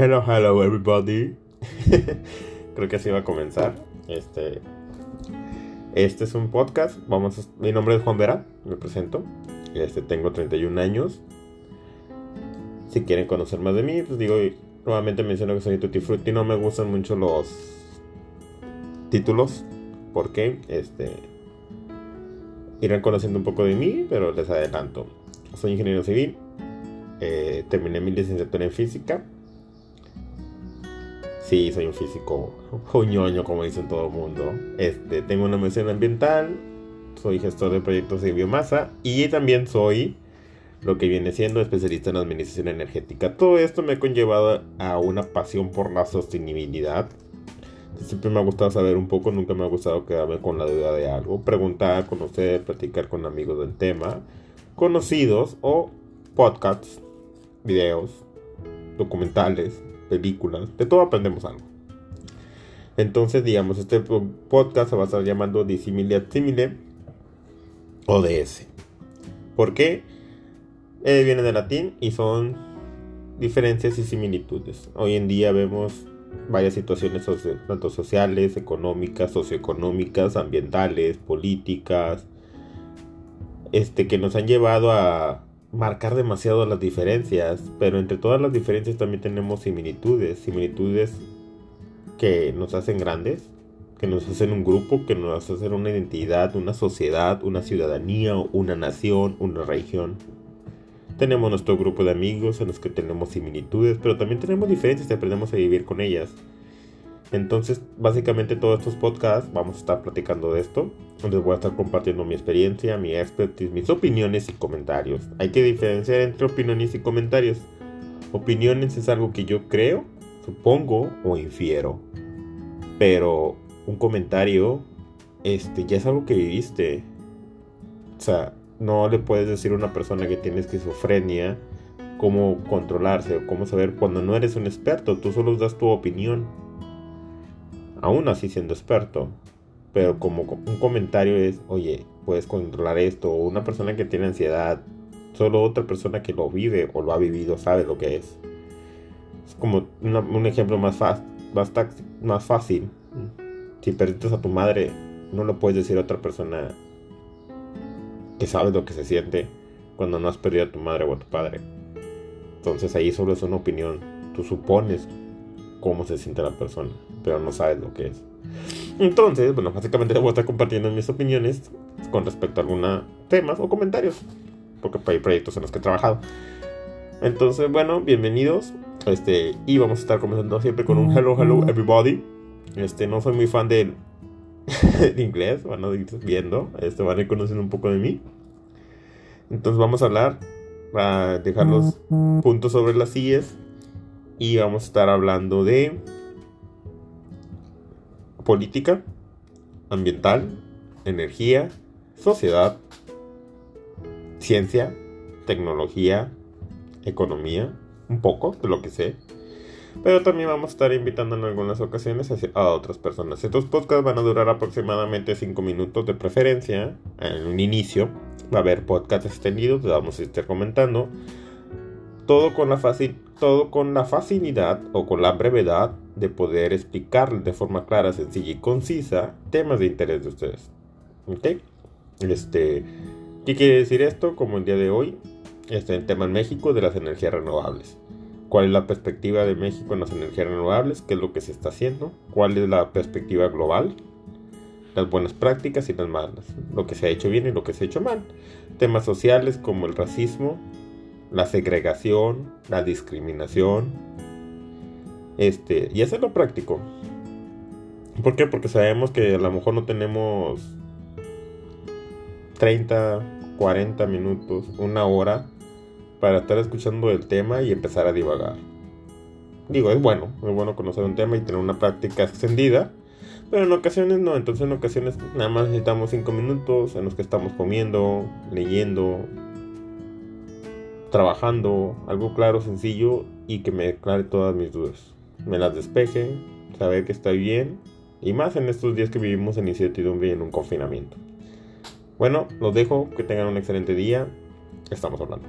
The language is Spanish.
Hello, hello, everybody. Creo que así va a comenzar. Este, este es un podcast. Vamos, mi nombre es Juan Vera. Me presento. Este, tengo 31 años. Si quieren conocer más de mí, pues digo, nuevamente menciono que soy Tutti Frutti. No me gustan mucho los títulos. porque Este, irán conociendo un poco de mí, pero les adelanto. Soy ingeniero civil. Eh, terminé mi licenciatura en física Sí, soy un físico ñoño, como dicen todo el mundo. Este, tengo una mención ambiental, soy gestor de proyectos de biomasa y también soy lo que viene siendo especialista en administración energética. Todo esto me ha conllevado a una pasión por la sostenibilidad. Siempre me ha gustado saber un poco, nunca me ha gustado quedarme con la duda de algo. Preguntar, conocer, platicar con amigos del tema, conocidos o podcasts, videos, documentales, películas, de todo aprendemos algo. Entonces, digamos, este podcast se va a estar llamando Disimilia Simile ODS. ¿Por qué? Eh, viene de latín y son diferencias y similitudes. Hoy en día vemos varias situaciones tanto sociales, económicas, socioeconómicas, ambientales, políticas, este, que nos han llevado a marcar demasiado las diferencias, pero entre todas las diferencias también tenemos similitudes, similitudes que nos hacen grandes, que nos hacen un grupo, que nos hacen una identidad, una sociedad, una ciudadanía, una nación, una región. Tenemos nuestro grupo de amigos en los que tenemos similitudes, pero también tenemos diferencias y aprendemos a vivir con ellas. Entonces, básicamente todos estos podcasts vamos a estar platicando de esto. Les voy a estar compartiendo mi experiencia, mi expertise, mis opiniones y comentarios. Hay que diferenciar entre opiniones y comentarios. Opiniones es algo que yo creo, supongo o infiero. Pero un comentario este ya es algo que viviste. O sea, no le puedes decir a una persona que tiene esquizofrenia cómo controlarse o cómo saber cuando no eres un experto, tú solo das tu opinión aún así siendo experto. Pero como un comentario es, oye, puedes controlar esto. O una persona que tiene ansiedad, solo otra persona que lo vive o lo ha vivido sabe lo que es. Es como un ejemplo más, más, más fácil. Si perdiste a tu madre, no lo puedes decir a otra persona que sabe lo que se siente cuando no has perdido a tu madre o a tu padre. Entonces ahí solo es una opinión. Tú supones cómo se siente la persona, pero no sabes lo que es. Entonces, bueno, básicamente voy a estar compartiendo mis opiniones con respecto a algunos temas o comentarios, porque hay proyectos en los que he trabajado. Entonces, bueno, bienvenidos. Este, y vamos a estar comenzando siempre con un hello, hello, everybody. Este, no soy muy fan del, inglés, van a ir viendo, este, van a ir conociendo un poco de mí. Entonces, vamos a hablar, a dejar los puntos sobre las sillas y vamos a estar hablando de política, ambiental, energía, sociedad, ciencia, tecnología, economía, un poco de lo que sé. Pero también vamos a estar invitando en algunas ocasiones a otras personas. Estos podcasts van a durar aproximadamente 5 minutos de preferencia. En un inicio va a haber podcasts extendidos, vamos a estar comentando todo con la todo con la facilidad o con la brevedad de poder explicar de forma clara, sencilla y concisa temas de interés de ustedes. ¿Ok? Este, ¿Qué quiere decir esto? Como el día de hoy, este el tema en México de las energías renovables. ¿Cuál es la perspectiva de México en las energías renovables? ¿Qué es lo que se está haciendo? ¿Cuál es la perspectiva global? Las buenas prácticas y las malas. Lo que se ha hecho bien y lo que se ha hecho mal. Temas sociales como el racismo, la segregación, la discriminación, este, y hacerlo práctico. ¿Por qué? Porque sabemos que a lo mejor no tenemos 30, 40 minutos, una hora para estar escuchando el tema y empezar a divagar. Digo, es bueno, es bueno conocer un tema y tener una práctica extendida, pero en ocasiones no, entonces en ocasiones nada más necesitamos 5 minutos en los que estamos comiendo, leyendo, trabajando, algo claro, sencillo y que me aclare todas mis dudas. Me las despeje, saber que estoy bien y más en estos días que vivimos en incertidumbre y en un confinamiento. Bueno, los dejo, que tengan un excelente día. Estamos hablando.